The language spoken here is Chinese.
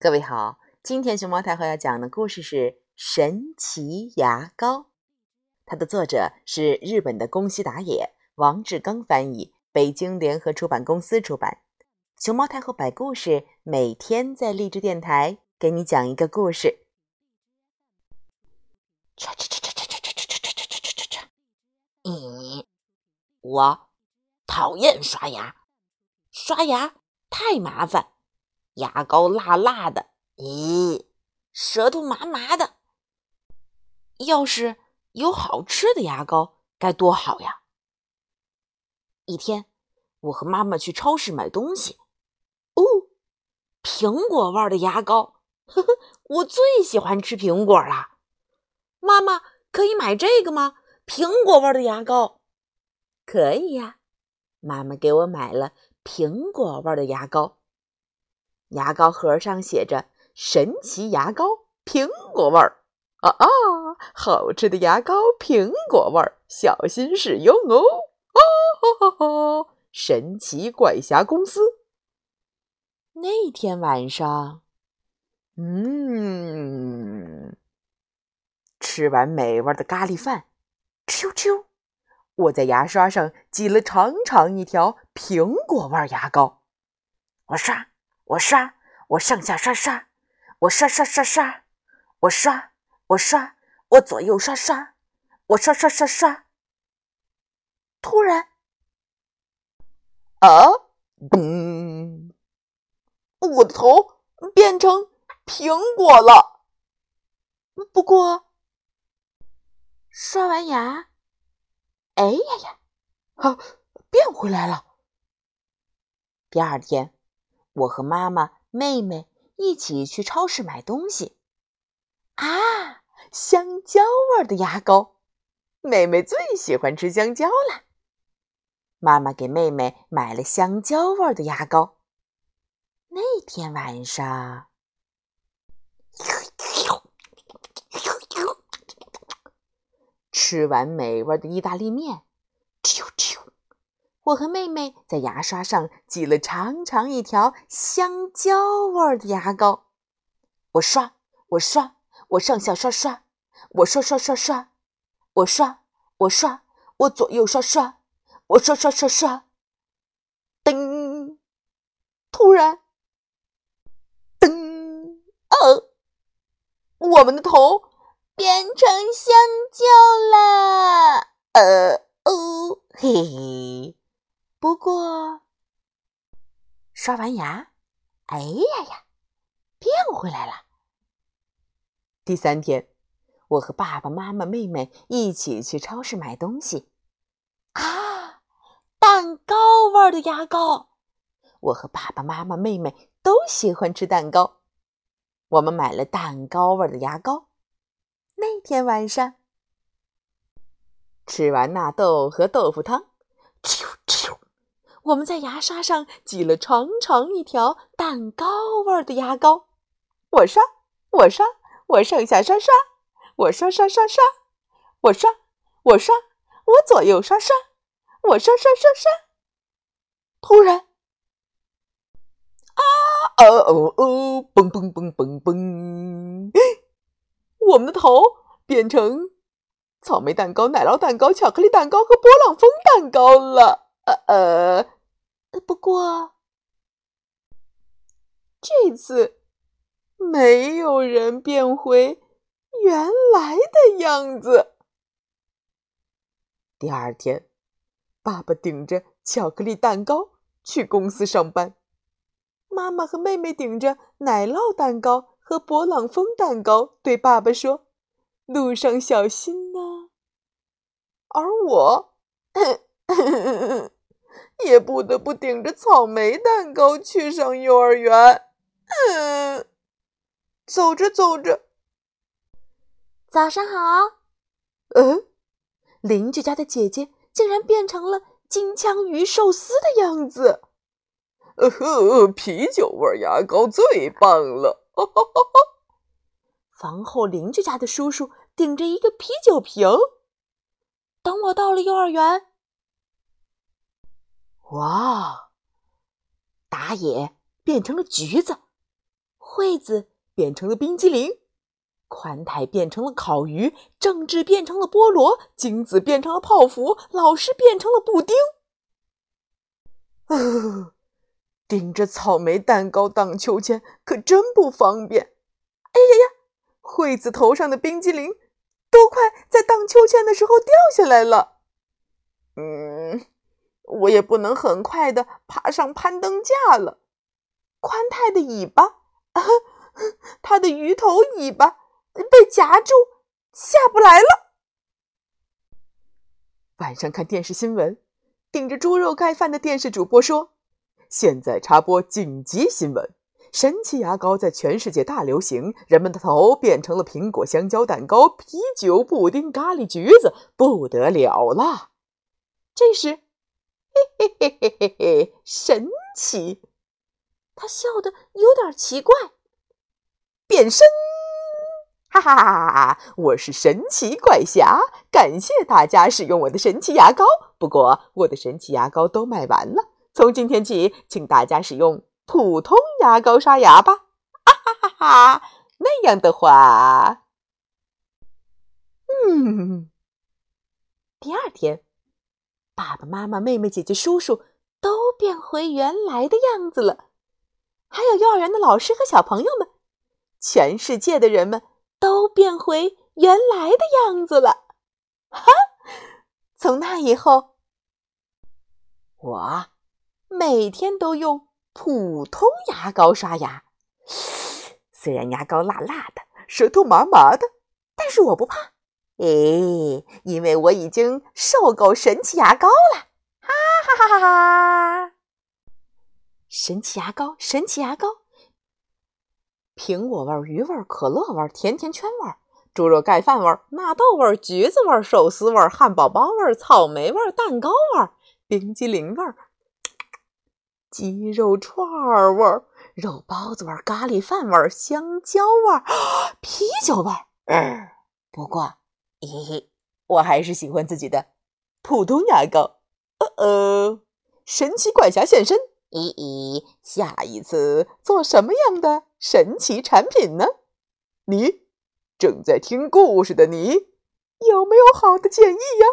各位好，今天熊猫太后要讲的故事是《神奇牙膏》，它的作者是日本的宫西达也，王志刚翻译，北京联合出版公司出版。熊猫太后摆故事，每天在励志电台给你讲一个故事。嚓嚓嚓嚓嚓嚓嚓嚓嚓嚓嚓嚓嚓！嗯，我讨厌刷牙，刷牙太麻烦。牙膏辣辣的，咦，舌头麻麻的。要是有好吃的牙膏该多好呀！一天，我和妈妈去超市买东西，哦，苹果味的牙膏，呵呵，我最喜欢吃苹果了。妈妈，可以买这个吗？苹果味的牙膏？可以呀，妈妈给我买了苹果味的牙膏。牙膏盒上写着“神奇牙膏，苹果味儿”。啊啊，好吃的牙膏，苹果味儿，小心使用哦！啊哈哈哈！神奇怪侠公司。那天晚上，嗯，吃完美味的咖喱饭，啾啾，我在牙刷上挤了长长一条苹果味牙膏，我刷。我刷，我上下刷刷，我刷刷刷刷，我刷，我刷，我左右刷刷，我刷刷刷刷。突然，啊，嘣！我的头变成苹果了。不过，刷完牙，哎呀呀，哈，变回来了。第二天。我和妈妈、妹妹一起去超市买东西。啊，香蕉味的牙膏，妹妹最喜欢吃香蕉了。妈妈给妹妹买了香蕉味的牙膏。那天晚上，吃完美味的意大利面。我和妹妹在牙刷上挤了长长一条香蕉味的牙膏，我刷，我刷，我上下刷刷，我刷刷刷刷，我刷，我刷，我左右刷刷，我刷刷刷刷。噔！突然，噔！哦，我们的头变成香蕉了。呃哦，嘿嘿。不过，刷完牙，哎呀呀，变回来了。第三天，我和爸爸妈妈、妹妹一起去超市买东西。啊，蛋糕味的牙膏！我和爸爸妈妈、妹妹都喜欢吃蛋糕，我们买了蛋糕味的牙膏。那天晚上，吃完纳豆和豆腐汤，啾啾。我们在牙刷上挤了长长一条蛋糕味的牙膏，我刷，我刷，我上下刷刷，我刷刷刷刷，我刷，我刷，我左右刷刷，我刷刷刷刷。突然，啊哦哦哦，嘣嘣嘣嘣嘣！我们的头变成草莓蛋糕、奶酪蛋糕、巧克力蛋糕和波浪风蛋糕了。呃呃。不过，这次没有人变回原来的样子。第二天，爸爸顶着巧克力蛋糕去公司上班，妈妈和妹妹顶着奶酪蛋糕和勃朗峰蛋糕，对爸爸说：“路上小心呐。”而我。也不得不顶着草莓蛋糕去上幼儿园。嗯，走着走着，早上好。嗯，邻居家的姐姐竟然变成了金枪鱼寿司的样子。呃呵，啤酒味牙膏最棒了。哈哈哈哈！房后邻居家的叔叔顶着一个啤酒瓶。等我到了幼儿园。哇！打野变成了橘子，惠子变成了冰激凌，宽太变成了烤鱼，正治变成了菠萝，金子变成了泡芙，老师变成了布丁。呃，盯着草莓蛋糕荡秋千可真不方便。哎呀呀，惠子头上的冰激凌都快在荡秋千的时候掉下来了。嗯，我也不能很快的爬上攀登架了。宽太的尾巴，他的鱼头尾巴被夹住，下不来了。晚上看电视新闻，顶着猪肉盖饭的电视主播说：“现在插播紧急新闻，神奇牙膏在全世界大流行，人们的头变成了苹果、香蕉、蛋糕、啤酒、布丁、咖喱、橘子，不得了了。”这时，嘿嘿嘿嘿嘿，神奇！他笑得有点奇怪。变身，哈哈哈哈！我是神奇怪侠，感谢大家使用我的神奇牙膏。不过我的神奇牙膏都卖完了，从今天起，请大家使用普通牙膏刷牙吧。哈哈哈哈！那样的话，嗯，第二天，爸爸妈妈、妹妹、姐姐、叔叔都变回原来的样子了。还有幼儿园的老师和小朋友们，全世界的人们都变回原来的样子了。哈！从那以后，我每天都用普通牙膏刷牙。虽然牙膏辣辣的，舌头麻麻的，但是我不怕。哎，因为我已经受够神奇牙膏了。哈哈哈哈哈！神奇牙膏，神奇牙膏，苹果味、鱼味、可乐味、甜甜圈味、猪肉盖饭味、纳豆味、橘子味、寿司味、汉堡包味、草莓味、蛋糕味、冰激凌味、鸡肉串味、肉包子味、咖喱饭味、香蕉味、啤酒味。嗯，不过，嘿嘿，我还是喜欢自己的普通牙膏。呃呃，神奇怪侠现身。咦咦，下一次做什么样的神奇产品呢？你正在听故事的你，有没有好的建议呀？